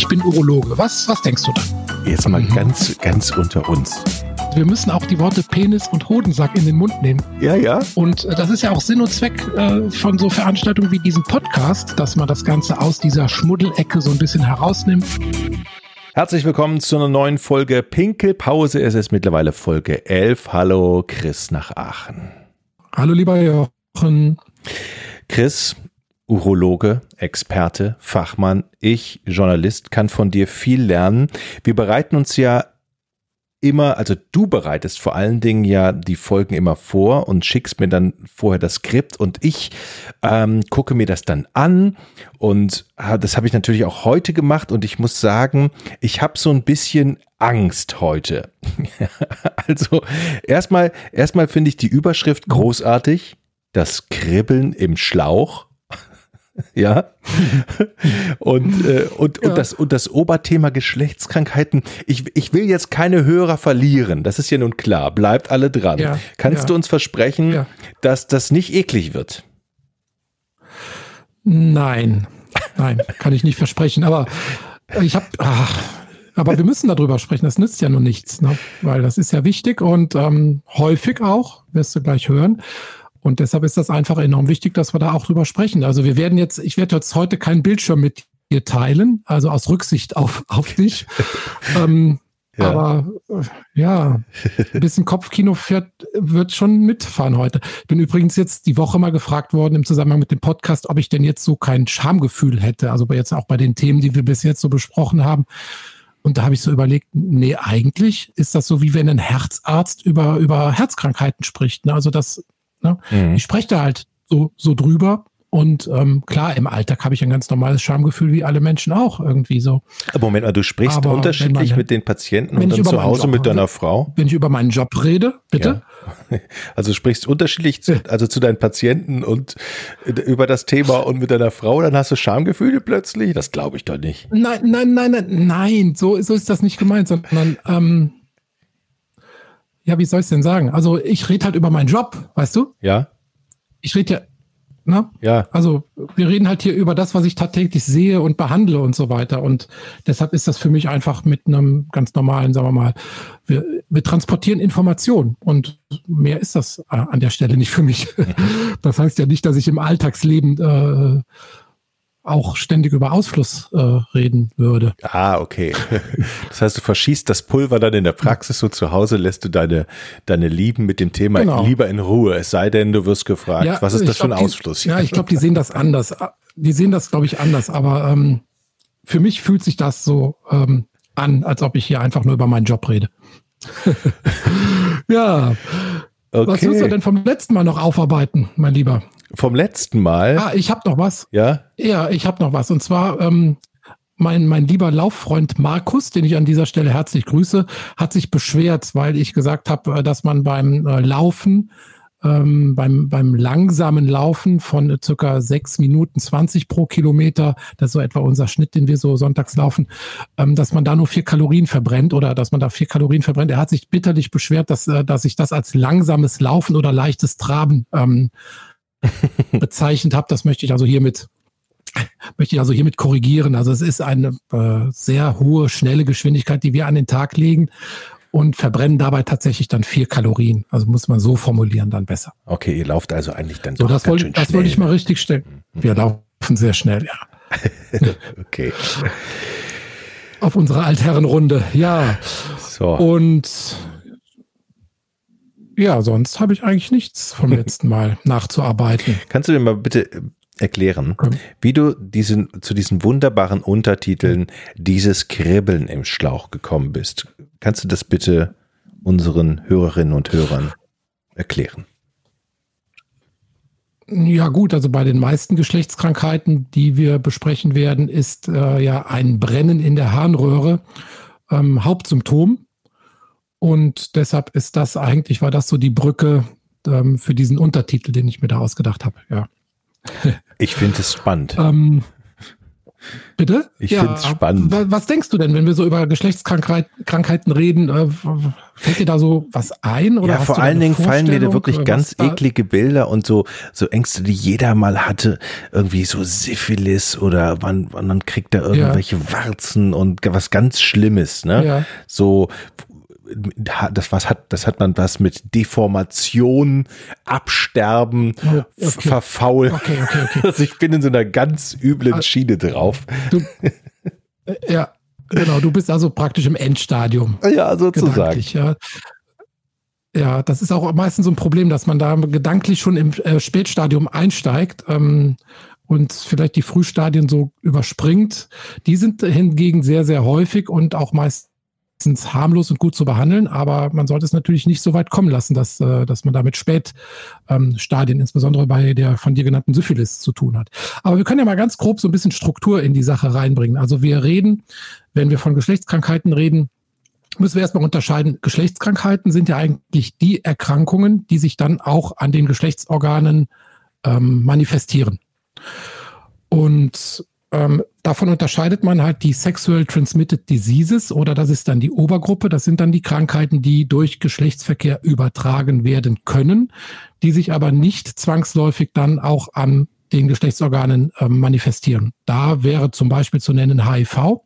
ich bin Urologe. Was, was denkst du dann? Jetzt mal ganz, ganz unter uns. Wir müssen auch die Worte Penis und Hodensack in den Mund nehmen. Ja, ja. Und äh, das ist ja auch Sinn und Zweck äh, von so Veranstaltungen wie diesem Podcast, dass man das Ganze aus dieser Schmuddelecke so ein bisschen herausnimmt. Herzlich willkommen zu einer neuen Folge Pinkelpause. Es ist mittlerweile Folge 11. Hallo, Chris nach Aachen. Hallo, lieber Jochen. Chris, Urologe, Experte, Fachmann, ich, Journalist, kann von dir viel lernen. Wir bereiten uns ja immer, also du bereitest vor allen Dingen ja die Folgen immer vor und schickst mir dann vorher das Skript und ich ähm, gucke mir das dann an und äh, das habe ich natürlich auch heute gemacht und ich muss sagen, ich habe so ein bisschen Angst heute. also erstmal, erstmal finde ich die Überschrift großartig, das Kribbeln im Schlauch ja. Und, äh, und, ja. und, das, und das Oberthema Geschlechtskrankheiten. Ich, ich will jetzt keine Hörer verlieren. Das ist ja nun klar. Bleibt alle dran. Ja. Kannst ja. du uns versprechen, dass das nicht eklig wird? Nein. Nein, kann ich nicht versprechen. Aber ich habe. Aber wir müssen darüber sprechen, das nützt ja nur nichts, ne? weil das ist ja wichtig und ähm, häufig auch, wirst du gleich hören, und deshalb ist das einfach enorm wichtig, dass wir da auch drüber sprechen. Also wir werden jetzt, ich werde jetzt heute keinen Bildschirm mit dir teilen, also aus Rücksicht auf, auf dich. ähm, ja. Aber äh, ja, ein bisschen Kopfkino fährt, wird schon mitfahren heute. Ich bin übrigens jetzt die Woche mal gefragt worden im Zusammenhang mit dem Podcast, ob ich denn jetzt so kein Schamgefühl hätte. Also jetzt auch bei den Themen, die wir bis jetzt so besprochen haben. Und da habe ich so überlegt, nee, eigentlich ist das so, wie wenn ein Herzarzt über, über Herzkrankheiten spricht. Ne? Also das Ne? Mhm. Ich spreche da halt so, so drüber. Und ähm, klar, im Alltag habe ich ein ganz normales Schamgefühl, wie alle Menschen auch irgendwie so. Moment mal, du sprichst Aber unterschiedlich man, mit den Patienten und dann zu Hause Job, mit deiner Frau? Wenn ich über meinen Job rede, bitte? Ja. Also sprichst unterschiedlich zu, also zu deinen Patienten und über das Thema und mit deiner Frau, dann hast du Schamgefühle plötzlich? Das glaube ich doch nicht. Nein, nein, nein, nein, nein, so, so ist das nicht gemeint, sondern ähm, ja, wie soll ich es denn sagen? Also ich rede halt über meinen Job, weißt du? Ja. Ich rede ja, ne? Ja. Also wir reden halt hier über das, was ich tagtäglich sehe und behandle und so weiter. Und deshalb ist das für mich einfach mit einem ganz normalen, sagen wir mal, wir, wir transportieren Informationen und mehr ist das äh, an der Stelle nicht für mich. Das heißt ja nicht, dass ich im Alltagsleben äh, auch ständig über Ausfluss äh, reden würde. Ah, okay. Das heißt, du verschießt das Pulver dann in der Praxis so zu Hause, lässt du deine, deine Lieben mit dem Thema genau. lieber in Ruhe, es sei denn, du wirst gefragt, ja, was ist das für ein Ausfluss? Die, ja, ich glaube, die sehen das anders. Die sehen das, glaube ich, anders, aber ähm, für mich fühlt sich das so ähm, an, als ob ich hier einfach nur über meinen Job rede. ja. Okay. Was wirst du denn vom letzten Mal noch aufarbeiten, mein Lieber? vom letzten Mal. Ah, ich habe noch was. Ja? Ja, ich habe noch was. Und zwar ähm, mein, mein lieber Lauffreund Markus, den ich an dieser Stelle herzlich grüße, hat sich beschwert, weil ich gesagt habe, äh, dass man beim äh, Laufen, ähm, beim, beim langsamen Laufen von äh, circa 6 Minuten 20 pro Kilometer, das ist so etwa unser Schnitt, den wir so sonntags laufen, ähm, dass man da nur vier Kalorien verbrennt oder dass man da vier Kalorien verbrennt. Er hat sich bitterlich beschwert, dass, äh, dass ich das als langsames Laufen oder leichtes Traben ähm, bezeichnet habe. Das möchte ich also hiermit möchte ich also hiermit korrigieren. Also es ist eine äh, sehr hohe, schnelle Geschwindigkeit, die wir an den Tag legen und verbrennen dabei tatsächlich dann vier Kalorien. Also muss man so formulieren dann besser. Okay, ihr lauft also eigentlich dann so. Das wollte das wollte ich mal richtig stellen. Mhm. Wir laufen sehr schnell, ja. okay. Auf unsere Altherrenrunde, ja. So. Und ja, sonst habe ich eigentlich nichts vom letzten Mal nachzuarbeiten. Kannst du mir mal bitte erklären, wie du diesen, zu diesen wunderbaren Untertiteln dieses Kribbeln im Schlauch gekommen bist? Kannst du das bitte unseren Hörerinnen und Hörern erklären? Ja gut, also bei den meisten Geschlechtskrankheiten, die wir besprechen werden, ist äh, ja ein Brennen in der Harnröhre ähm, Hauptsymptom. Und deshalb ist das eigentlich, war das so die Brücke ähm, für diesen Untertitel, den ich mir da ausgedacht habe. Ja. Ich finde es spannend. ähm, Bitte? Ich ja, finde es spannend. Was denkst du denn, wenn wir so über Geschlechtskrankheiten reden? Äh, fällt dir da so was ein? Oder ja, vor allen Dingen fallen mir da wirklich ganz eklige Bilder und so, so Ängste, die jeder mal hatte. Irgendwie so Syphilis oder man, man kriegt da irgendwelche ja. Warzen und was ganz Schlimmes. Ne? Ja. So, das was hat, das hat man was mit Deformation, Absterben, oh, okay. Verfaulen. Okay, okay, okay. Also ich bin in so einer ganz üblen ah, Schiene drauf. Du, äh, ja, genau. Du bist also praktisch im Endstadium. Ja, sozusagen. Ja. ja, das ist auch meistens so ein Problem, dass man da gedanklich schon im äh, Spätstadium einsteigt. Ähm, und vielleicht die Frühstadien so überspringt. Die sind hingegen sehr, sehr häufig und auch meist harmlos und gut zu behandeln, aber man sollte es natürlich nicht so weit kommen lassen, dass, äh, dass man damit Spätstadien, ähm, insbesondere bei der von dir genannten Syphilis, zu tun hat. Aber wir können ja mal ganz grob so ein bisschen Struktur in die Sache reinbringen. Also wir reden, wenn wir von Geschlechtskrankheiten reden, müssen wir erstmal unterscheiden. Geschlechtskrankheiten sind ja eigentlich die Erkrankungen, die sich dann auch an den Geschlechtsorganen ähm, manifestieren. Und ähm, davon unterscheidet man halt die Sexual Transmitted Diseases oder das ist dann die Obergruppe. Das sind dann die Krankheiten, die durch Geschlechtsverkehr übertragen werden können, die sich aber nicht zwangsläufig dann auch an den Geschlechtsorganen äh, manifestieren. Da wäre zum Beispiel zu nennen HIV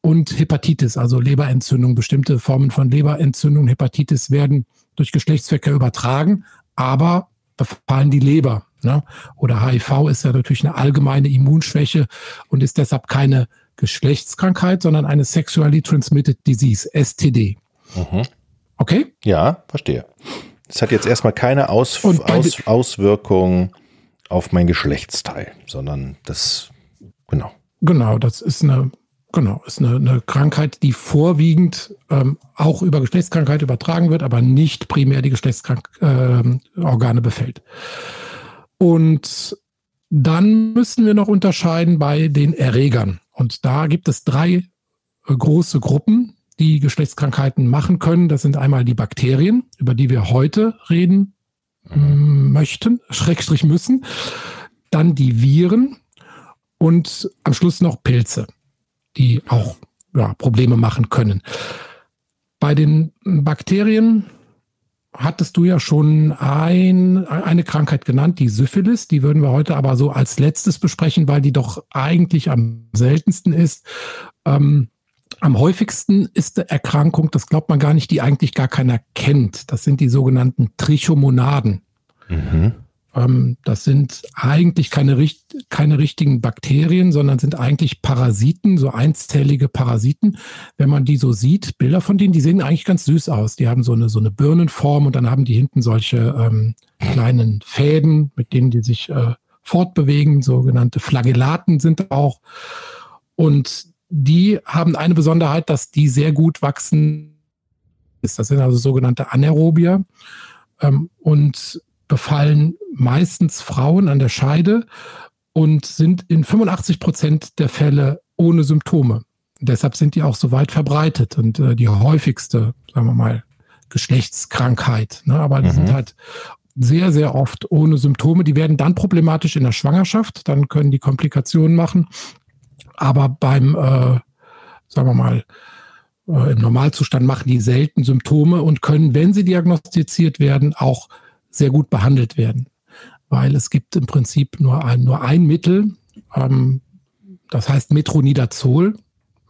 und Hepatitis, also Leberentzündung. Bestimmte Formen von Leberentzündung, Hepatitis werden durch Geschlechtsverkehr übertragen, aber befallen die Leber. Ne? Oder HIV ist ja natürlich eine allgemeine Immunschwäche und ist deshalb keine Geschlechtskrankheit, sondern eine Sexually Transmitted Disease, STD. Mhm. Okay? Ja, verstehe. Es hat jetzt erstmal keine Aus Aus Auswirkung auf mein Geschlechtsteil, sondern das, genau. Genau, das ist eine, genau, ist eine, eine Krankheit, die vorwiegend ähm, auch über Geschlechtskrankheit übertragen wird, aber nicht primär die Geschlechtsorgane äh, befällt. Und dann müssen wir noch unterscheiden bei den Erregern. Und da gibt es drei äh, große Gruppen, die Geschlechtskrankheiten machen können. Das sind einmal die Bakterien, über die wir heute reden mm, möchten, Schrägstrich müssen. Dann die Viren und am Schluss noch Pilze, die auch ja, Probleme machen können. Bei den Bakterien hattest du ja schon ein, eine Krankheit genannt, die Syphilis. Die würden wir heute aber so als letztes besprechen, weil die doch eigentlich am seltensten ist. Ähm, am häufigsten ist die Erkrankung, das glaubt man gar nicht, die eigentlich gar keiner kennt. Das sind die sogenannten Trichomonaden. Mhm. Ähm, das sind eigentlich keine, keine richtigen Bakterien, sondern sind eigentlich Parasiten, so einzellige Parasiten. Wenn man die so sieht, Bilder von denen, die sehen eigentlich ganz süß aus. Die haben so eine, so eine Birnenform und dann haben die hinten solche ähm, kleinen Fäden, mit denen die sich äh, fortbewegen. Sogenannte Flagellaten sind auch. Und die haben eine Besonderheit, dass die sehr gut wachsen. Das sind also sogenannte Anaerobier. Ähm, und befallen meistens Frauen an der Scheide und sind in 85 Prozent der Fälle ohne Symptome. Deshalb sind die auch so weit verbreitet und äh, die häufigste, sagen wir mal, Geschlechtskrankheit. Ne? Aber die mhm. sind halt sehr, sehr oft ohne Symptome. Die werden dann problematisch in der Schwangerschaft, dann können die Komplikationen machen. Aber beim, äh, sagen wir mal, äh, im Normalzustand machen die selten Symptome und können, wenn sie diagnostiziert werden, auch sehr gut behandelt werden. Weil es gibt im Prinzip nur ein, nur ein Mittel, ähm, das heißt Metronidazol,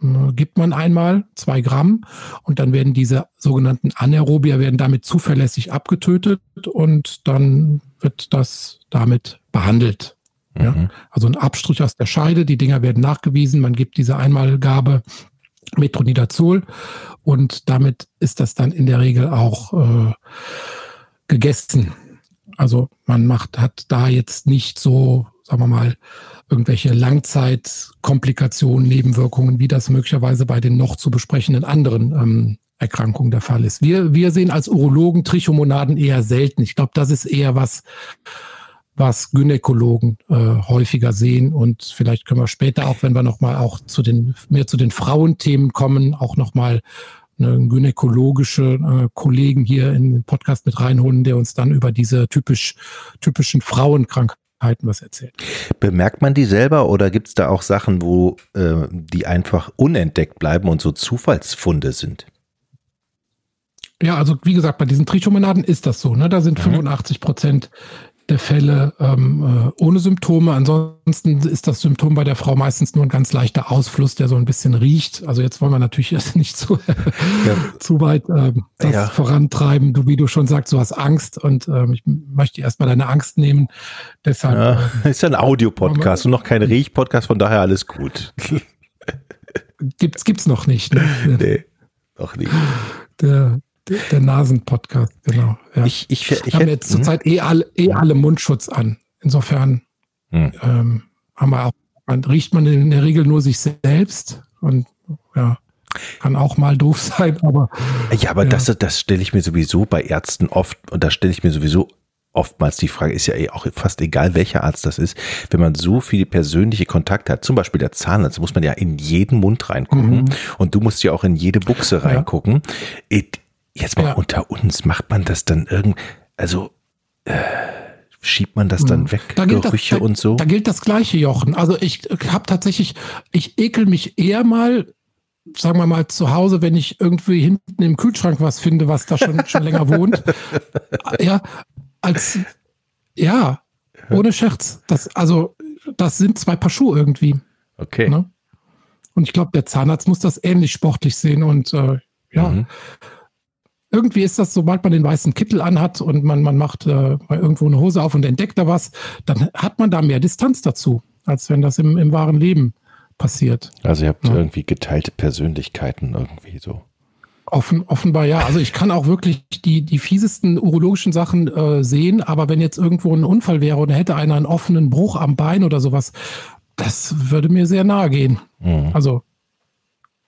äh, gibt man einmal zwei Gramm und dann werden diese sogenannten Anaerobier werden damit zuverlässig abgetötet und dann wird das damit behandelt. Mhm. Ja? Also ein Abstrich aus der Scheide, die Dinger werden nachgewiesen, man gibt diese Einmalgabe Metronidazol und damit ist das dann in der Regel auch äh, gegessen. Also man macht, hat da jetzt nicht so, sagen wir mal, irgendwelche Langzeitkomplikationen, Nebenwirkungen, wie das möglicherweise bei den noch zu besprechenden anderen ähm, Erkrankungen der Fall ist. Wir, wir sehen als Urologen Trichomonaden eher selten. Ich glaube, das ist eher was, was Gynäkologen äh, häufiger sehen. Und vielleicht können wir später auch, wenn wir nochmal auch zu den, mehr zu den Frauenthemen kommen, auch nochmal einen gynäkologische äh, Kollegen hier in den Podcast mit reinholen, der uns dann über diese typisch, typischen Frauenkrankheiten was erzählt. Bemerkt man die selber oder gibt es da auch Sachen, wo äh, die einfach unentdeckt bleiben und so Zufallsfunde sind? Ja, also wie gesagt, bei diesen Trichomonaden ist das so. Ne? Da sind mhm. 85 Prozent der Fälle ähm, äh, ohne Symptome. Ansonsten ist das Symptom bei der Frau meistens nur ein ganz leichter Ausfluss, der so ein bisschen riecht. Also jetzt wollen wir natürlich erst nicht zu, ja. zu weit ähm, das ja. vorantreiben. Du, wie du schon sagst, du hast Angst und ähm, ich möchte erstmal deine Angst nehmen. Deshalb ja, ist ja ein Audiopodcast und noch kein Riechpodcast, von daher alles gut. gibt's gibt's noch nicht. Ne? Nee, noch nicht. Der, der Nasen-Podcast, genau. Ja. Ich, ich, ich, haben jetzt zurzeit eh alle, eh alle Mundschutz an. Insofern hm. ähm, haben wir auch, man, riecht man in der Regel nur sich selbst und ja, kann auch mal doof sein, aber. Ja, aber ja. das, das stelle ich mir sowieso bei Ärzten oft, und da stelle ich mir sowieso oftmals die Frage, ist ja eh auch fast egal, welcher Arzt das ist, wenn man so viele persönliche Kontakte hat, zum Beispiel der Zahnarzt, muss man ja in jeden Mund reingucken mhm. und du musst ja auch in jede Buchse reingucken. Ja. Jetzt mal ja. unter uns, macht man das dann irgend, also äh, schiebt man das dann hm. weg, da Gerüche das, da, und so? Da gilt das gleiche, Jochen. Also ich habe tatsächlich, ich ekel mich eher mal, sagen wir mal, zu Hause, wenn ich irgendwie hinten im Kühlschrank was finde, was da schon, schon länger wohnt. Ja, als, ja, ohne Scherz. Das, also, das sind zwei Paar Schuhe irgendwie. Okay. Ne? Und ich glaube, der Zahnarzt muss das ähnlich sportlich sehen und äh, ja. Mhm irgendwie ist das, sobald man den weißen Kittel anhat und man, man macht äh, irgendwo eine Hose auf und entdeckt da was, dann hat man da mehr Distanz dazu, als wenn das im, im wahren Leben passiert. Also ihr habt ja. irgendwie geteilte Persönlichkeiten irgendwie so. Offen, offenbar ja. Also ich kann auch wirklich die, die fiesesten urologischen Sachen äh, sehen, aber wenn jetzt irgendwo ein Unfall wäre und hätte einer einen offenen Bruch am Bein oder sowas, das würde mir sehr nahe gehen. Mhm. Also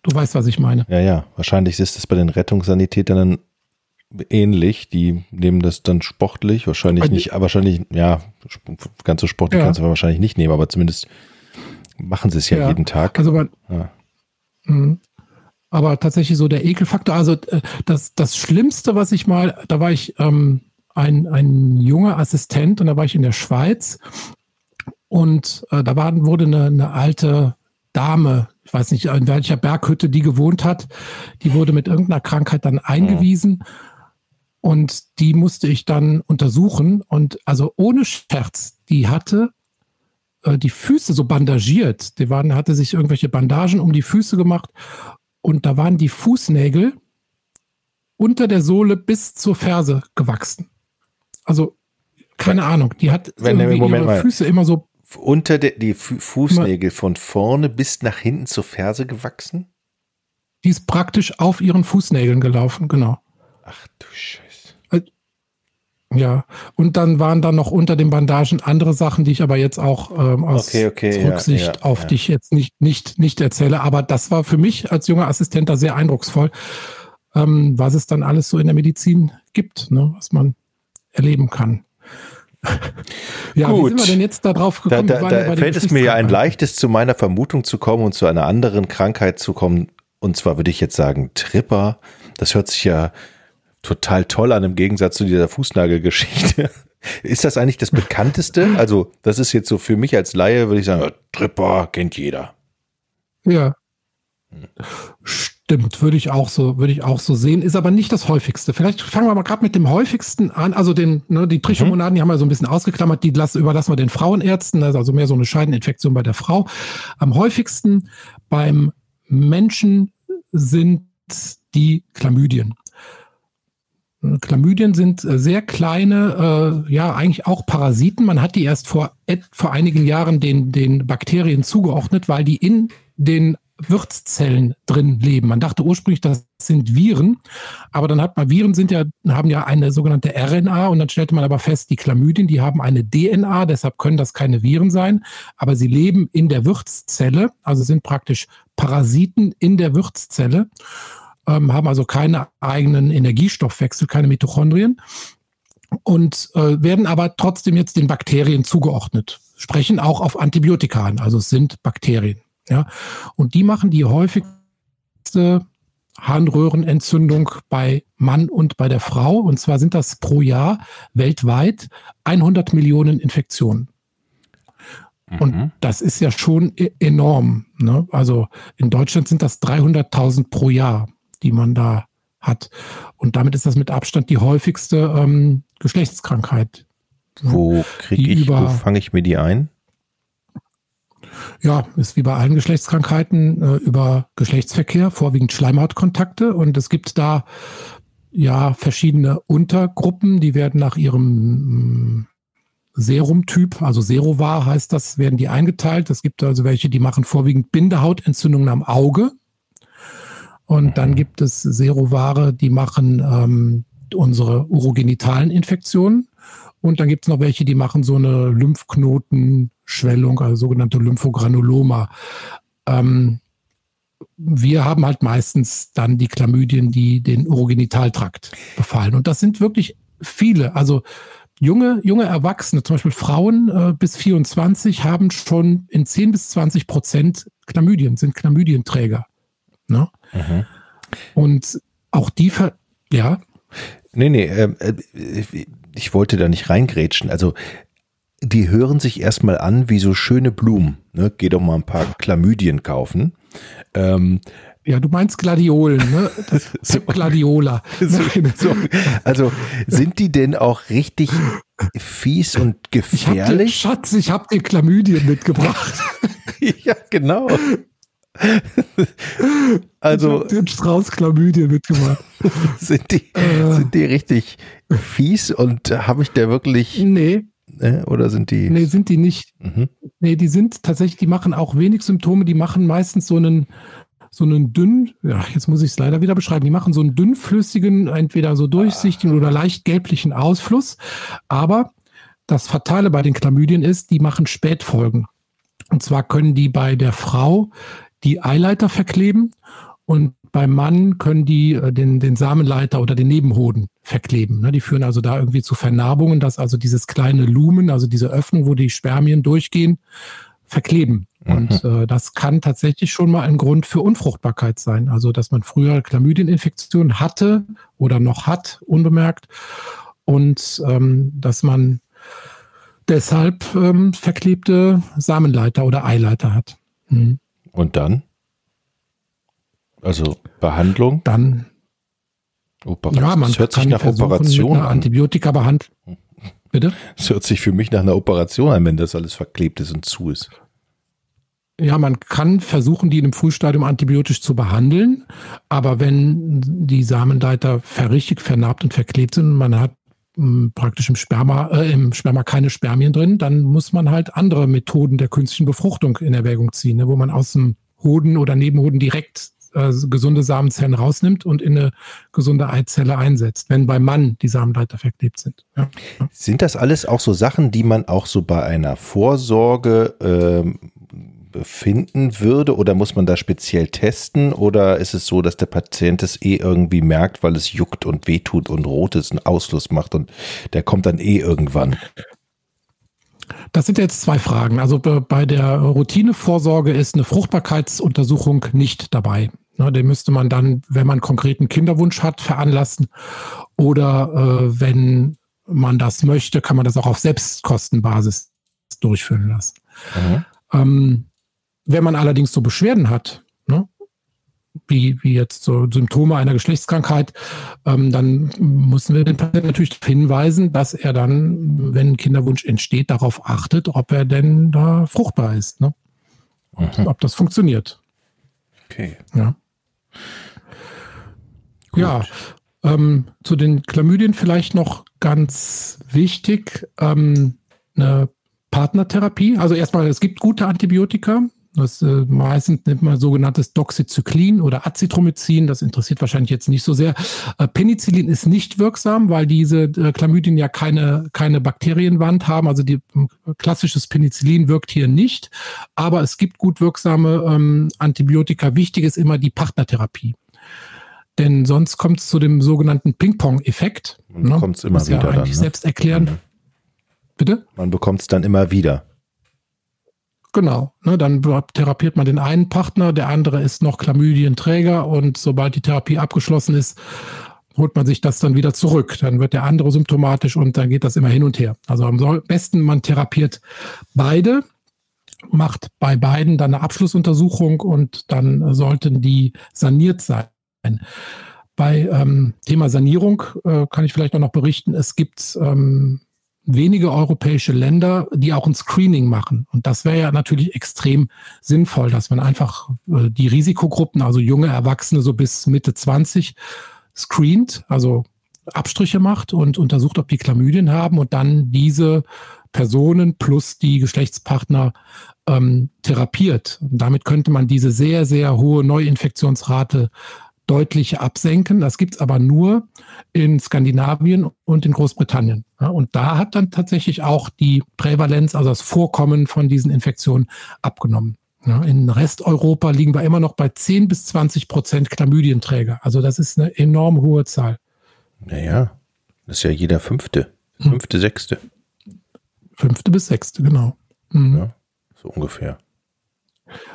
du weißt, was ich meine. Ja, ja. Wahrscheinlich ist es bei den Rettungssanitätern ähnlich. Die nehmen das dann sportlich, wahrscheinlich nicht, wahrscheinlich, ja, ganz so sportlich ja. kannst du wahrscheinlich nicht nehmen, aber zumindest machen sie es ja, ja. jeden Tag. Also man, ja. Mhm. aber tatsächlich so der Ekelfaktor, also äh, das, das Schlimmste, was ich mal, da war ich ähm, ein, ein junger Assistent und da war ich in der Schweiz und äh, da war, wurde eine, eine alte Dame, ich weiß nicht, in welcher Berghütte die gewohnt hat, die wurde mit irgendeiner Krankheit dann eingewiesen. Mhm. Und die musste ich dann untersuchen. Und also ohne Scherz, die hatte äh, die Füße so bandagiert. Die waren, hatte sich irgendwelche Bandagen um die Füße gemacht. Und da waren die Fußnägel unter der Sohle bis zur Ferse gewachsen. Also, keine Ahnung, die hat Wenn, irgendwie Moment ihre mal. Füße immer so. Unter der, die Fußnägel von vorne bis nach hinten zur Ferse gewachsen? Die ist praktisch auf ihren Fußnägeln gelaufen, genau. Ach du Scheiße. Ja, und dann waren da noch unter den Bandagen andere Sachen, die ich aber jetzt auch ähm, aus okay, okay, Rücksicht ja, ja, auf ja. dich jetzt nicht, nicht, nicht erzähle. Aber das war für mich als junger Assistent da sehr eindrucksvoll, ähm, was es dann alles so in der Medizin gibt, ne, was man erleben kann. ja, Gut. wie sind wir denn jetzt da drauf gekommen? Da, da, da fällt es mir ja ein leichtes, zu meiner Vermutung zu kommen und zu einer anderen Krankheit zu kommen. Und zwar würde ich jetzt sagen, Tripper. Das hört sich ja total toll an im Gegensatz zu dieser Fußnagelgeschichte. Ist das eigentlich das bekannteste? Also, das ist jetzt so für mich als Laie, würde ich sagen, Tripper kennt jeder. Ja. Stimmt, würde ich auch so, würde ich auch so sehen, ist aber nicht das häufigste. Vielleicht fangen wir mal gerade mit dem häufigsten an. Also den, ne, die Trichomonaden, mhm. die haben wir so ein bisschen ausgeklammert, die lassen, überlassen wir den Frauenärzten, also mehr so eine Scheideninfektion bei der Frau. Am häufigsten beim Menschen sind die Chlamydien. Chlamydien sind äh, sehr kleine, äh, ja, eigentlich auch Parasiten. Man hat die erst vor, vor einigen Jahren den, den Bakterien zugeordnet, weil die in den Wirtszellen drin leben. Man dachte ursprünglich, das sind Viren, aber dann hat man, Viren sind ja, haben ja eine sogenannte RNA und dann stellte man aber fest, die Chlamydien, die haben eine DNA, deshalb können das keine Viren sein, aber sie leben in der Wirtszelle, also sind praktisch Parasiten in der Wirtszelle ähm, haben also keinen eigenen Energiestoffwechsel, keine Mitochondrien und äh, werden aber trotzdem jetzt den Bakterien zugeordnet, sprechen auch auf Antibiotika an, also es sind Bakterien. Ja? Und die machen die häufigste Harnröhrenentzündung bei Mann und bei der Frau. Und zwar sind das pro Jahr weltweit 100 Millionen Infektionen. Und mhm. das ist ja schon e enorm. Ne? Also in Deutschland sind das 300.000 pro Jahr, die man da hat. Und damit ist das mit Abstand die häufigste ähm, Geschlechtskrankheit. Wo kriege ich, über, wo fange ich mir die ein? Ja, ist wie bei allen Geschlechtskrankheiten äh, über Geschlechtsverkehr, vorwiegend Schleimhautkontakte. Und es gibt da ja verschiedene Untergruppen, die werden nach ihrem mm, Serumtyp, also Serovar heißt das, werden die eingeteilt. Es gibt also welche, die machen vorwiegend Bindehautentzündungen am Auge. Und dann gibt es Serovare, die machen ähm, unsere urogenitalen Infektionen. Und dann gibt es noch welche, die machen so eine Lymphknotenschwellung, also sogenannte Lymphogranuloma. Ähm, wir haben halt meistens dann die Chlamydien, die den Urogenitaltrakt befallen. Und das sind wirklich viele. Also junge, junge Erwachsene, zum Beispiel Frauen äh, bis 24, haben schon in 10 bis 20 Prozent Chlamydien, sind Chlamydienträger. Ne? Mhm. Und auch die, ver ja. Nee, nee, ähm, äh, ich wollte da nicht reingrätschen. Also, die hören sich erstmal an wie so schöne Blumen. Ne? Geh doch mal ein paar Chlamydien kaufen. Ähm, ja, du meinst Gladiolen, ne? so, Gladiola. So, so, also sind die denn auch richtig fies und gefährlich? Ich hab dir, Schatz, ich habe dir Chlamydien mitgebracht. ja, genau. also den Strauß Chlamydien mitgebracht. sind die äh, sind die richtig fies und habe ich da wirklich Nee. Ne? Oder sind die? Nee, sind die nicht. Mhm. Nee, die sind tatsächlich, die machen auch wenig Symptome, die machen meistens so einen so einen dünn, ja, jetzt muss ich es leider wieder beschreiben, die machen so einen dünnflüssigen, entweder so durchsichtigen oder leicht gelblichen Ausfluss. Aber das Fatale bei den Chlamydien ist, die machen Spätfolgen. Und zwar können die bei der Frau die Eileiter verkleben und beim Mann können die äh, den, den Samenleiter oder den Nebenhoden verkleben. Ne? Die führen also da irgendwie zu Vernarbungen, dass also dieses kleine Lumen, also diese Öffnung, wo die Spermien durchgehen, verkleben. Mhm. Und äh, das kann tatsächlich schon mal ein Grund für Unfruchtbarkeit sein. Also, dass man früher Chlamydieninfektionen hatte oder noch hat, unbemerkt. Und ähm, dass man deshalb ähm, verklebte Samenleiter oder Eileiter hat. Mhm. Und dann? Also Behandlung? Dann. Operation. Ja, man das hört sich nach Operation an. Antibiotika behandeln. Bitte? Das hört sich für mich nach einer Operation an, wenn das alles verklebt ist und zu ist. Ja, man kann versuchen, die in einem Frühstadium antibiotisch zu behandeln, aber wenn die Samenleiter verrichtet, vernarbt und verklebt sind, man hat praktisch im Sperma, äh, im Sperma keine Spermien drin, dann muss man halt andere Methoden der künstlichen Befruchtung in Erwägung ziehen, ne, wo man aus dem Hoden oder Nebenhoden direkt äh, gesunde Samenzellen rausnimmt und in eine gesunde Eizelle einsetzt, wenn beim Mann die Samenleiter verklebt sind. Ja. Sind das alles auch so Sachen, die man auch so bei einer Vorsorge äh, finden würde oder muss man da speziell testen oder ist es so, dass der Patient es eh irgendwie merkt, weil es juckt und wehtut und rot ist, einen Ausfluss macht und der kommt dann eh irgendwann? Das sind jetzt zwei Fragen. Also bei der Routinevorsorge ist eine Fruchtbarkeitsuntersuchung nicht dabei. Den müsste man dann, wenn man konkreten Kinderwunsch hat, veranlassen. Oder äh, wenn man das möchte, kann man das auch auf Selbstkostenbasis durchführen lassen. Mhm. Ähm, wenn man allerdings so Beschwerden hat, ne, wie, wie jetzt so Symptome einer Geschlechtskrankheit, ähm, dann müssen wir den Patienten natürlich hinweisen, dass er dann, wenn ein Kinderwunsch entsteht, darauf achtet, ob er denn da fruchtbar ist. Ne? Mhm. Ob das funktioniert. Okay. Ja. Gut. Ja, ähm, zu den Chlamydien vielleicht noch ganz wichtig, ähm, eine Partnertherapie. Also erstmal, es gibt gute Antibiotika, das äh, meistens nimmt man sogenanntes Doxycyclin oder Azithromycin. Das interessiert wahrscheinlich jetzt nicht so sehr. Äh, Penicillin ist nicht wirksam, weil diese äh, Chlamydien ja keine, keine Bakterienwand haben. Also die, äh, klassisches Penicillin wirkt hier nicht. Aber es gibt gut wirksame ähm, Antibiotika. Wichtig ist immer die Partnertherapie. Denn sonst kommt es zu dem sogenannten Ping-Pong-Effekt. Man ne? bekommt es immer wieder. Ja eigentlich dann, ne? selbst erklären. Mhm. Bitte? Man bekommt es dann immer wieder. Genau. Ne, dann therapiert man den einen Partner, der andere ist noch Chlamydienträger und sobald die Therapie abgeschlossen ist, holt man sich das dann wieder zurück. Dann wird der andere symptomatisch und dann geht das immer hin und her. Also am besten man therapiert beide. macht bei beiden dann eine Abschlussuntersuchung und dann sollten die saniert sein. Bei ähm, Thema Sanierung äh, kann ich vielleicht auch noch berichten, es gibt ähm, wenige europäische Länder, die auch ein Screening machen. Und das wäre ja natürlich extrem sinnvoll, dass man einfach äh, die Risikogruppen, also junge Erwachsene so bis Mitte 20, screent, also Abstriche macht und untersucht, ob die Chlamydien haben und dann diese Personen plus die Geschlechtspartner ähm, therapiert. Und damit könnte man diese sehr, sehr hohe Neuinfektionsrate deutlich absenken. Das gibt es aber nur in Skandinavien und in Großbritannien. Ja, und da hat dann tatsächlich auch die Prävalenz, also das Vorkommen von diesen Infektionen abgenommen. Ja, in Resteuropa liegen wir immer noch bei 10 bis 20 Prozent Chlamydienträger. Also das ist eine enorm hohe Zahl. Naja, das ist ja jeder fünfte, hm. fünfte, hm. sechste. Fünfte bis sechste, genau. Mhm. Ja, so ungefähr.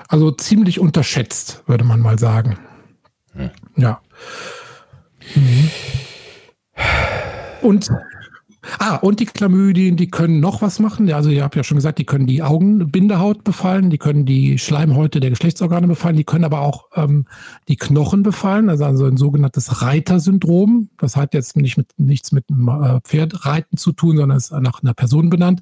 Also ziemlich unterschätzt, würde man mal sagen. Ja. Mhm. Und Ah, und die Chlamydien, die können noch was machen. Also ihr habt ja schon gesagt, die können die Augenbindehaut befallen, die können die Schleimhäute der Geschlechtsorgane befallen, die können aber auch ähm, die Knochen befallen, also, also ein sogenanntes Reitersyndrom. Das hat jetzt nicht mit, nichts mit einem äh, Pferdreiten zu tun, sondern ist nach einer Person benannt.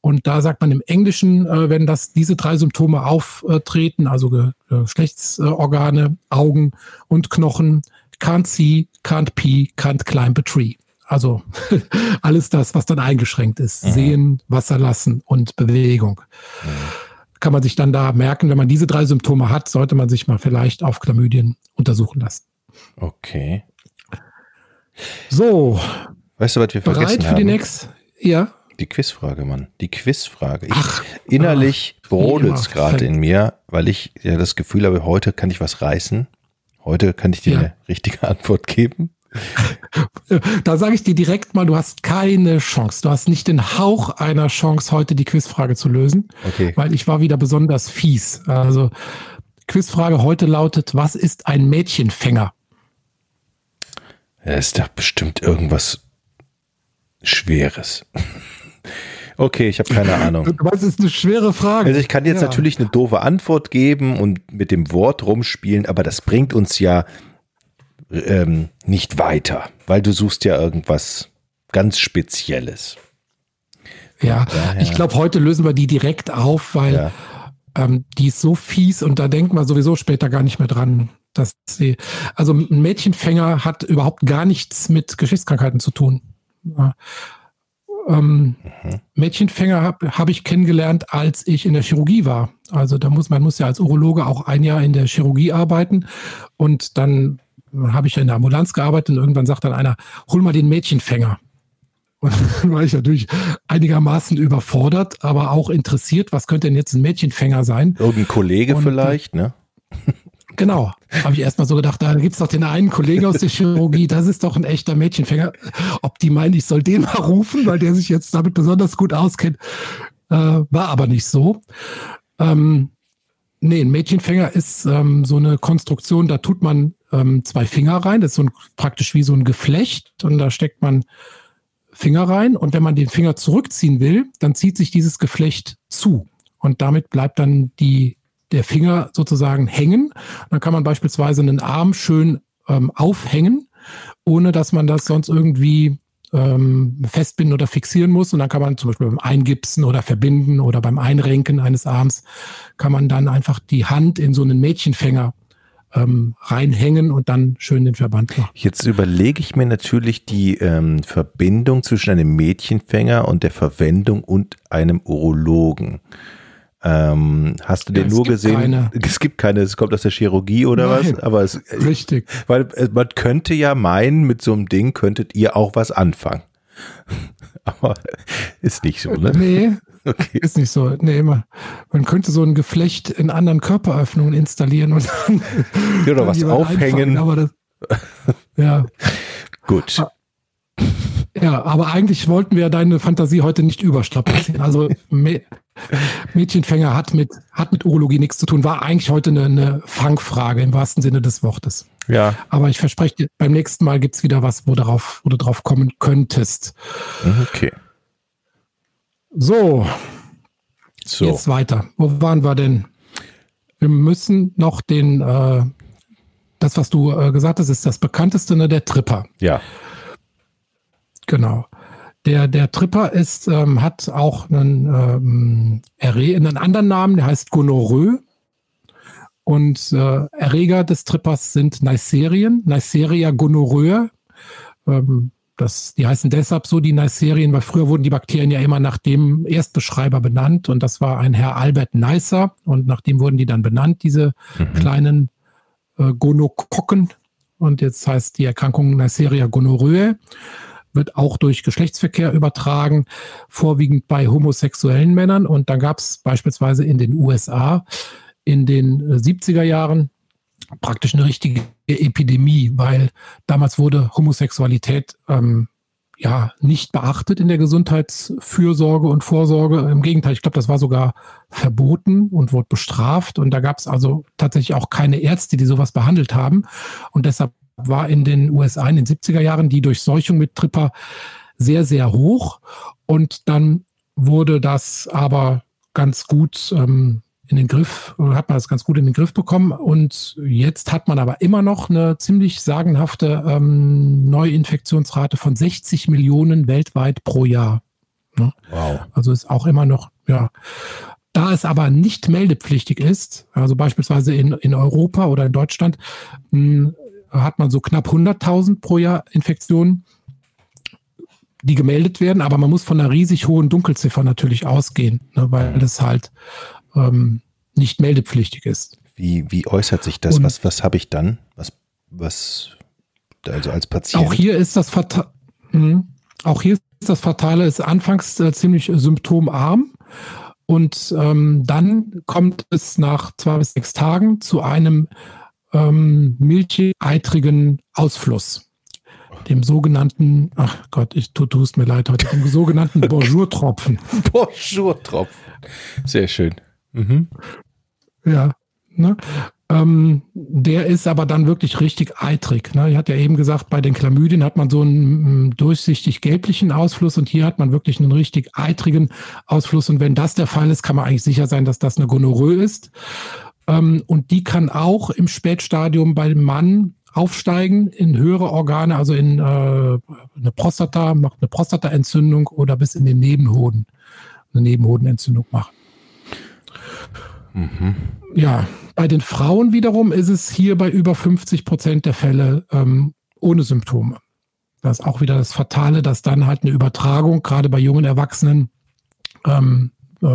Und da sagt man im Englischen, äh, wenn das diese drei Symptome auftreten, also Geschlechtsorgane, Augen und Knochen, can't see, can't pee, can't climb a tree. Also alles das, was dann eingeschränkt ist. Mhm. Sehen, Wasser lassen und Bewegung. Mhm. Kann man sich dann da merken, wenn man diese drei Symptome hat, sollte man sich mal vielleicht auf Chlamydien untersuchen lassen. Okay. So. Weißt du, was wir vergessen bereit für haben? die nächste? Ja. Die Quizfrage, Mann. Die Quizfrage. Ich, Ach, innerlich brodelt es gerade in mir, weil ich ja das Gefühl habe, heute kann ich was reißen. Heute kann ich dir ja. eine richtige Antwort geben. Da sage ich dir direkt mal, du hast keine Chance. Du hast nicht den Hauch einer Chance, heute die Quizfrage zu lösen. Okay. Weil ich war wieder besonders fies. Also, Quizfrage heute lautet, was ist ein Mädchenfänger? Ja, ist doch bestimmt irgendwas Schweres. Okay, ich habe keine Ahnung. Was ist eine schwere Frage? Also ich kann jetzt ja. natürlich eine doofe Antwort geben und mit dem Wort rumspielen, aber das bringt uns ja ähm, nicht weiter, weil du suchst ja irgendwas ganz Spezielles. Ja, Daher. ich glaube, heute lösen wir die direkt auf, weil ja. ähm, die ist so fies und da denken wir sowieso später gar nicht mehr dran. Dass sie, also ein Mädchenfänger hat überhaupt gar nichts mit Geschlechtskrankheiten zu tun. Ja. Ähm, mhm. Mädchenfänger habe hab ich kennengelernt, als ich in der Chirurgie war. Also da muss man muss ja als Urologe auch ein Jahr in der Chirurgie arbeiten und dann habe ich ja in der Ambulanz gearbeitet und irgendwann sagt dann einer, hol mal den Mädchenfänger. Und dann war ich natürlich einigermaßen überfordert, aber auch interessiert, was könnte denn jetzt ein Mädchenfänger sein? Irgendein Kollege und, vielleicht, ne? Genau, habe ich erstmal so gedacht, da gibt es doch den einen Kollegen aus der Chirurgie, das ist doch ein echter Mädchenfänger. Ob die meinen, ich soll den mal rufen, weil der sich jetzt damit besonders gut auskennt, äh, war aber nicht so. Ähm, nee, ein Mädchenfänger ist ähm, so eine Konstruktion, da tut man ähm, zwei Finger rein. Das ist so ein, praktisch wie so ein Geflecht und da steckt man Finger rein und wenn man den Finger zurückziehen will, dann zieht sich dieses Geflecht zu und damit bleibt dann die, der Finger sozusagen hängen. Dann kann man beispielsweise einen Arm schön ähm, aufhängen, ohne dass man das sonst irgendwie ähm, festbinden oder fixieren muss. Und dann kann man zum Beispiel beim Eingipsen oder Verbinden oder beim Einrenken eines Arms, kann man dann einfach die Hand in so einen Mädchenfänger ähm, reinhängen und dann schön den Verband machen. Jetzt überlege ich mir natürlich die ähm, Verbindung zwischen einem Mädchenfänger und der Verwendung und einem Urologen. Ähm, hast du den ja, nur gesehen? Keine. Es gibt keine, es kommt aus der Chirurgie oder Nein, was? Aber es, richtig. Weil äh, man könnte ja meinen, mit so einem Ding könntet ihr auch was anfangen. Aber ist nicht so, ne? Nee, Okay. Ist nicht so. Nee, man, man könnte so ein Geflecht in anderen Körperöffnungen installieren und dann. Ja, oder was aufhängen. aber das, ja. Gut. Ja, aber eigentlich wollten wir deine Fantasie heute nicht überstrapazieren. Also Mädchenfänger hat mit, hat mit Urologie nichts zu tun. War eigentlich heute eine, eine Fangfrage im wahrsten Sinne des Wortes. Ja. Aber ich verspreche dir, beim nächsten Mal gibt es wieder was, wo, darauf, wo du drauf kommen könntest. Okay. So, So. Jetzt weiter. Wo waren wir denn? Wir müssen noch den, äh, das, was du äh, gesagt hast, ist das bekannteste, ne, der Tripper. Ja. Genau. Der, der Tripper ist, ähm, hat auch einen, ähm, einen anderen Namen, der heißt Gonorrhoe. Und äh, Erreger des Trippers sind Neisserien, Neisseria gonorrhoe. Ähm, das, die heißen deshalb so, die Neisserien, weil früher wurden die Bakterien ja immer nach dem Erstbeschreiber benannt und das war ein Herr Albert Neisser und nach dem wurden die dann benannt, diese mhm. kleinen äh, Gonokokken. Und jetzt heißt die Erkrankung Neisseria gonorrhoe wird auch durch Geschlechtsverkehr übertragen, vorwiegend bei homosexuellen Männern. Und dann gab es beispielsweise in den USA in den 70er äh, Jahren praktisch eine richtige Epidemie, weil damals wurde Homosexualität ähm, ja nicht beachtet in der Gesundheitsfürsorge und Vorsorge. Im Gegenteil, ich glaube, das war sogar verboten und wurde bestraft. Und da gab es also tatsächlich auch keine Ärzte, die sowas behandelt haben. Und deshalb war in den USA in den 70er Jahren die Durchseuchung mit Tripper sehr, sehr hoch. Und dann wurde das aber ganz gut ähm, in den Griff, hat man das ganz gut in den Griff bekommen. Und jetzt hat man aber immer noch eine ziemlich sagenhafte ähm, Neuinfektionsrate von 60 Millionen weltweit pro Jahr. Ne? Wow. Also ist auch immer noch, ja. Da es aber nicht meldepflichtig ist, also beispielsweise in, in Europa oder in Deutschland, mh, hat man so knapp 100.000 pro Jahr Infektionen, die gemeldet werden, aber man muss von einer riesig hohen Dunkelziffer natürlich ausgehen, ne, weil das halt ähm, nicht meldepflichtig ist. Wie, wie äußert sich das? Und was was habe ich dann? Was, was, also als Patient? Auch hier ist das Fata hm, auch hier ist das Fatale, ist anfangs äh, ziemlich symptomarm. Und ähm, dann kommt es nach zwei bis sechs Tagen zu einem ähm, milcheitrigen Ausfluss. Dem sogenannten, ach Gott, ich tu, tust mir leid heute, dem sogenannten Bonjour-Tropfen. Bonjour-Tropfen. Sehr schön. Mhm. Ja. Ne? Ähm, der ist aber dann wirklich richtig eitrig. Ne? Ich hatte ja eben gesagt, bei den Chlamydien hat man so einen mm, durchsichtig gelblichen Ausfluss und hier hat man wirklich einen richtig eitrigen Ausfluss. Und wenn das der Fall ist, kann man eigentlich sicher sein, dass das eine Gonorrhoe ist. Ähm, und die kann auch im Spätstadium beim Mann aufsteigen in höhere Organe, also in äh, eine Prostata, macht eine Prostataentzündung oder bis in den Nebenhoden eine Nebenhodenentzündung machen. Mhm. Ja, bei den Frauen wiederum ist es hier bei über 50 Prozent der Fälle ähm, ohne Symptome. Das ist auch wieder das Fatale, dass dann halt eine Übertragung, gerade bei jungen Erwachsenen, ähm, äh,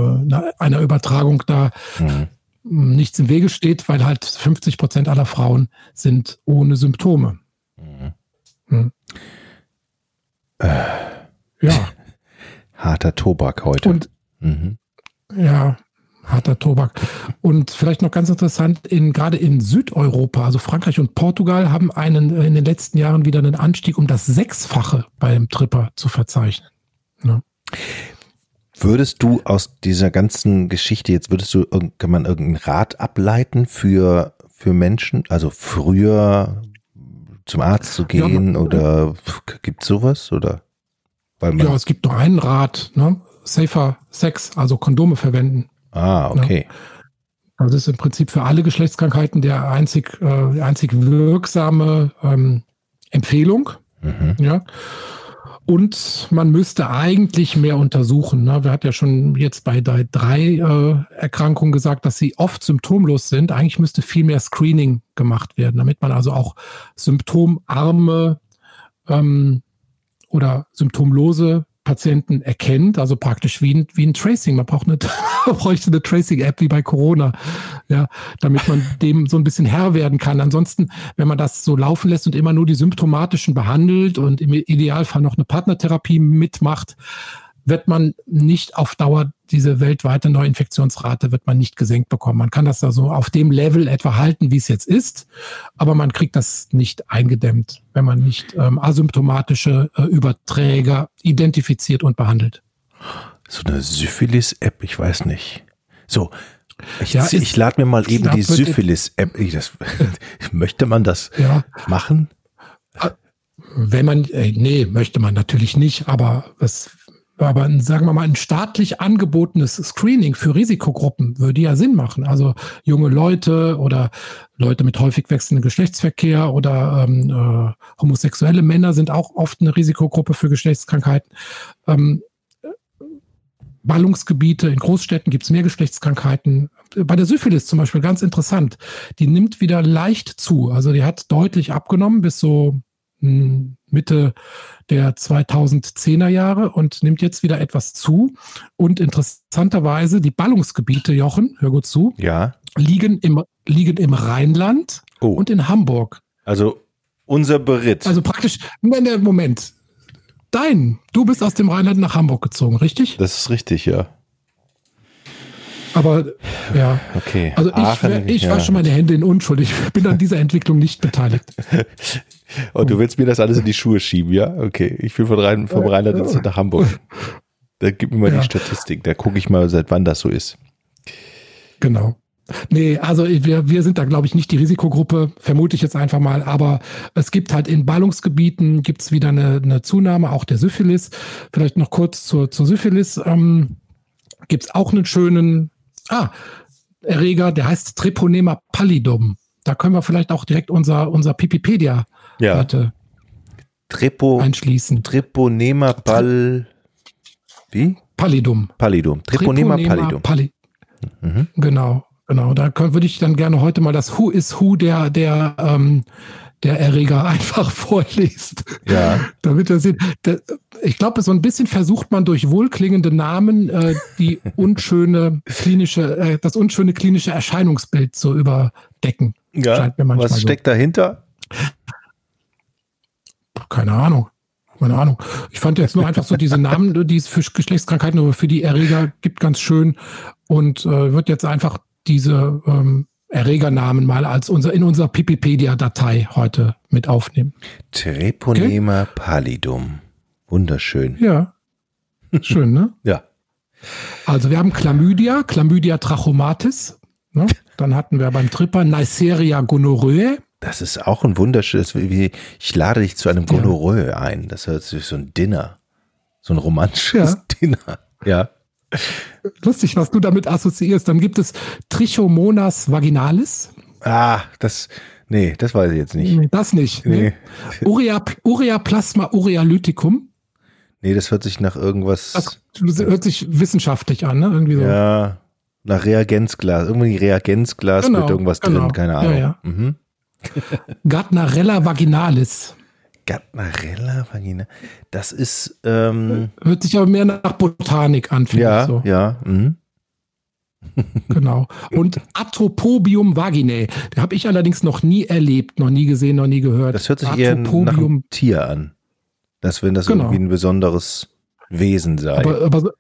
einer Übertragung da mhm. Nichts im Wege steht, weil halt 50 Prozent aller Frauen sind ohne Symptome. Mhm. Mhm. Äh. Ja. Harter Tobak heute. Und mhm. ja, harter Tobak. Und vielleicht noch ganz interessant, in, gerade in Südeuropa, also Frankreich und Portugal, haben einen in den letzten Jahren wieder einen Anstieg um das Sechsfache beim Tripper zu verzeichnen. Ja. Würdest du aus dieser ganzen Geschichte jetzt, würdest du, kann man irgendeinen Rat ableiten für, für Menschen, also früher zum Arzt zu gehen ja, oder gibt es sowas oder? Weil ja, es gibt nur einen Rat, ne? Safer Sex, also Kondome verwenden. Ah, okay. Ja. Das ist im Prinzip für alle Geschlechtskrankheiten der einzig, äh, einzig wirksame ähm, Empfehlung. Mhm. Ja. Und man müsste eigentlich mehr untersuchen. Ne? Wir hatten ja schon jetzt bei drei äh, Erkrankungen gesagt, dass sie oft symptomlos sind. Eigentlich müsste viel mehr Screening gemacht werden, damit man also auch symptomarme ähm, oder symptomlose Patienten erkennt, also praktisch wie ein, wie ein Tracing. Man braucht eine, bräuchte eine Tracing-App wie bei Corona, ja, damit man dem so ein bisschen Herr werden kann. Ansonsten, wenn man das so laufen lässt und immer nur die symptomatischen behandelt und im Idealfall noch eine Partnertherapie mitmacht, wird man nicht auf Dauer diese weltweite Neuinfektionsrate wird man nicht gesenkt bekommen. Man kann das also auf dem Level etwa halten, wie es jetzt ist, aber man kriegt das nicht eingedämmt, wenn man nicht ähm, asymptomatische äh, Überträger identifiziert und behandelt. So eine Syphilis-App, ich weiß nicht. So, ich, ja, ich lade mir mal eben die Syphilis-App. möchte man das ja. machen? Wenn man, äh, nee, möchte man natürlich nicht, aber es aber ein, sagen wir mal, ein staatlich angebotenes Screening für Risikogruppen würde ja Sinn machen. Also junge Leute oder Leute mit häufig wechselndem Geschlechtsverkehr oder ähm, äh, homosexuelle Männer sind auch oft eine Risikogruppe für Geschlechtskrankheiten. Ähm, Ballungsgebiete, in Großstädten gibt es mehr Geschlechtskrankheiten. Bei der Syphilis zum Beispiel ganz interessant. Die nimmt wieder leicht zu. Also die hat deutlich abgenommen bis so hm, Mitte der 2010er Jahre und nimmt jetzt wieder etwas zu. Und interessanterweise, die Ballungsgebiete, Jochen, hör gut zu, ja. liegen, im, liegen im Rheinland oh. und in Hamburg. Also unser Beritt. Also praktisch, Moment, dein. Du bist aus dem Rheinland nach Hamburg gezogen, richtig? Das ist richtig, ja. Aber ja. Okay. Also ich, Aachen, ich ja. wasche meine Hände in Unschuld. Ich bin an dieser Entwicklung nicht beteiligt. Und du willst mir das alles in die Schuhe schieben, ja? Okay. Ich bin von Rhein, vom Rheinland nach Hamburg. Da gib mir mal ja. die Statistik. Da gucke ich mal, seit wann das so ist. Genau. Nee, also wir, wir sind da, glaube ich, nicht die Risikogruppe, vermute ich jetzt einfach mal. Aber es gibt halt in Ballungsgebieten gibt es wieder eine, eine Zunahme, auch der Syphilis. Vielleicht noch kurz zur, zur Syphilis. Ähm, gibt es auch einen schönen ah, Erreger, der heißt Treponema pallidum. Da können wir vielleicht auch direkt unser, unser Pipipedia ja. Trepo, einschließen. Treponema pall... Wie? Pallidum. Pallidum. Treponema, Treponema pallidum. Palli mhm. Genau. Genau, da würde ich dann gerne heute mal das Who is Who der, der, ähm, der Erreger einfach vorliest. Ja. Damit er sieht. Ich glaube, so ein bisschen versucht man durch wohlklingende Namen äh, die unschöne klinische, äh, das unschöne klinische Erscheinungsbild zu überdecken. Ja. Was steckt so. dahinter? Keine Ahnung. Keine Ahnung. Ich fand jetzt nur einfach so diese Namen, die es für Geschlechtskrankheiten oder für die Erreger gibt, ganz schön und äh, wird jetzt einfach diese ähm, Erregernamen mal als unser, in unserer Pipipedia-Datei heute mit aufnehmen. Treponema okay? pallidum. Wunderschön. Ja. Schön, ne? ja. Also wir haben Chlamydia, Chlamydia trachomatis. Ne? Dann hatten wir beim Tripper Neisseria gonorrhoeae. Das ist auch ein wunderschönes, ich lade dich zu einem Gonorrhoe ja. ein. Das hört sich so ein Dinner, so ein romantisches ja. Dinner. Ja. Lustig, was du damit assoziierst. Dann gibt es Trichomonas vaginalis. Ah, das, nee, das weiß ich jetzt nicht. Das nicht. Nee. nee. Urea, Ureaplasma urealyticum. Nee, das hört sich nach irgendwas. Das hört sich wissenschaftlich an, ne? Irgendwie so. Ja, nach Reagenzglas. Irgendwie Reagenzglas genau, mit irgendwas genau. drin, keine Ahnung. Ja, ja. Mhm. Gardnerella vaginalis. Gardnerella Vagina. Das ist. Ähm, Hört sich aber mehr nach Botanik an, finde ja, ich so. Ja, mhm. genau. Und Atopobium vaginae. Den habe ich allerdings noch nie erlebt, noch nie gesehen, noch nie gehört. Das hört sich eher nach einem Tier an. Dass wenn das genau. irgendwie ein besonderes Wesen sei. Aber, aber,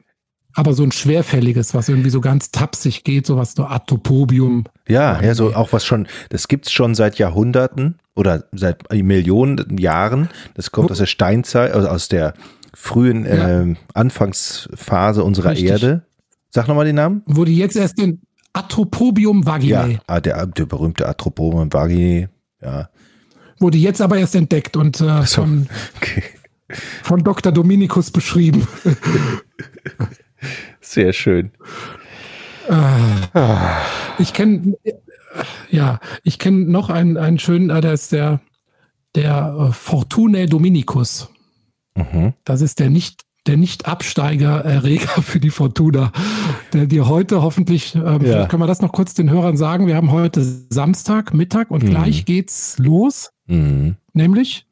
aber so ein schwerfälliges, was irgendwie so ganz tapsig geht, sowas so Atopobium. Ja, ja, so auch was schon, das gibt es schon seit Jahrhunderten oder seit Millionen Jahren. Das kommt aus der Steinzeit, also aus der frühen ja. äh, Anfangsphase unserer Richtig. Erde. Sag nochmal den Namen. Wurde jetzt erst in Atropobium vaginae. Ja, ah, der, der berühmte Atropobium vaginae, ja. Wurde jetzt aber erst entdeckt und äh, so, von, okay. von Dr. Dominikus beschrieben. Sehr schön. Ah. Ich kenne ja, ich kenne noch einen, einen schönen, äh, der ist der, der äh, Fortune Dominicus. Mhm. Das ist der nicht, der Nicht-Absteiger-Erreger für die Fortuna, der dir heute hoffentlich, ähm, ja. können wir das noch kurz den Hörern sagen, wir haben heute Samstag, Mittag und mhm. gleich geht's los. Mhm. Nämlich?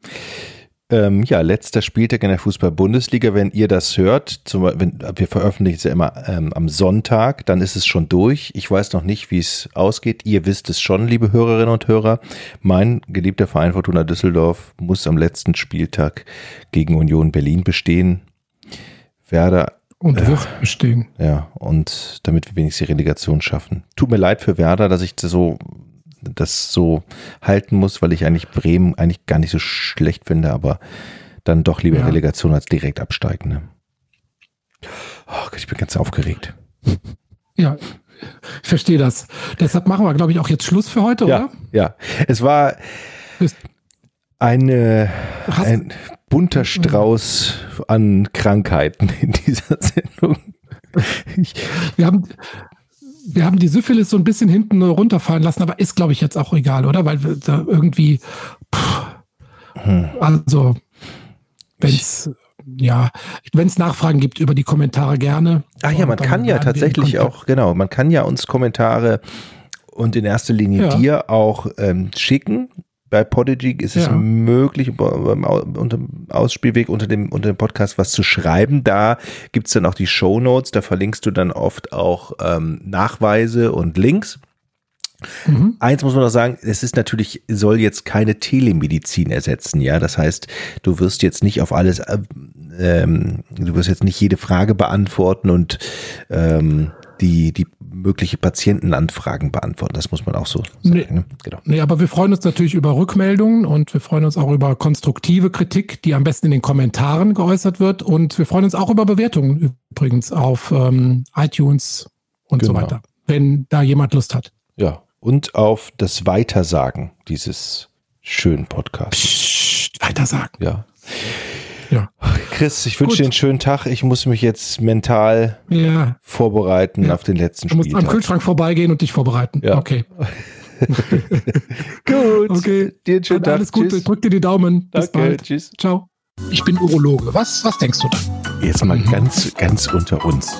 Ähm, ja, letzter Spieltag in der Fußball-Bundesliga. Wenn ihr das hört, zum, wenn, wir veröffentlichen es ja immer ähm, am Sonntag, dann ist es schon durch. Ich weiß noch nicht, wie es ausgeht. Ihr wisst es schon, liebe Hörerinnen und Hörer. Mein geliebter Verein Fortuna Düsseldorf muss am letzten Spieltag gegen Union Berlin bestehen. Werder und äh, wird bestehen. Ja, und damit wir wenigstens die Relegation schaffen. Tut mir leid für Werder, dass ich so das so halten muss, weil ich eigentlich Bremen eigentlich gar nicht so schlecht finde, aber dann doch lieber ja. Relegation als direkt absteigen. Ne? Oh Gott, ich bin ganz aufgeregt. Ja, ich verstehe das. Deshalb machen wir, glaube ich, auch jetzt Schluss für heute, ja, oder? Ja, es war eine, ein, bunter Strauß an Krankheiten in dieser Sendung. Ich, wir haben, wir haben die Syphilis so ein bisschen hinten runterfallen lassen, aber ist, glaube ich, jetzt auch egal, oder? Weil wir da irgendwie, pff, hm. also, wenn es ja, wenn es Nachfragen gibt über die Kommentare gerne. Ach ja, man kann ja tatsächlich auch, genau, man kann ja uns Kommentare und in erster Linie ja. dir auch ähm, schicken. Bei Podigy ist es ja. möglich, unter dem Ausspielweg unter dem, unter dem Podcast was zu schreiben. Da gibt es dann auch die Show Notes, da verlinkst du dann oft auch ähm, Nachweise und Links. Mhm. Eins muss man noch sagen, es ist natürlich, soll jetzt keine Telemedizin ersetzen, ja. Das heißt, du wirst jetzt nicht auf alles, äh, ähm, du wirst jetzt nicht jede Frage beantworten und ähm, die, die mögliche Patientenanfragen beantworten. Das muss man auch so sagen. Nee, ne? genau. nee, aber wir freuen uns natürlich über Rückmeldungen und wir freuen uns auch über konstruktive Kritik, die am besten in den Kommentaren geäußert wird. Und wir freuen uns auch über Bewertungen übrigens auf ähm, iTunes und genau. so weiter, wenn da jemand Lust hat. Ja, und auf das Weitersagen dieses schönen Podcasts. Psst, Weitersagen. Ja. Ja. Chris, ich wünsche dir einen schönen Tag. Ich muss mich jetzt mental ja. vorbereiten ja. auf den letzten Spiel. Du musst am Kühlschrank vorbeigehen und dich vorbereiten. Ja. Okay. Gut. Okay. Dir einen schönen Tag. Alles Gute. Drück dir die Daumen. Bis Danke. bald. Tschüss. Ciao. Ich bin Urologe. Was, was denkst du dann? Jetzt mal mhm. ganz, ganz unter uns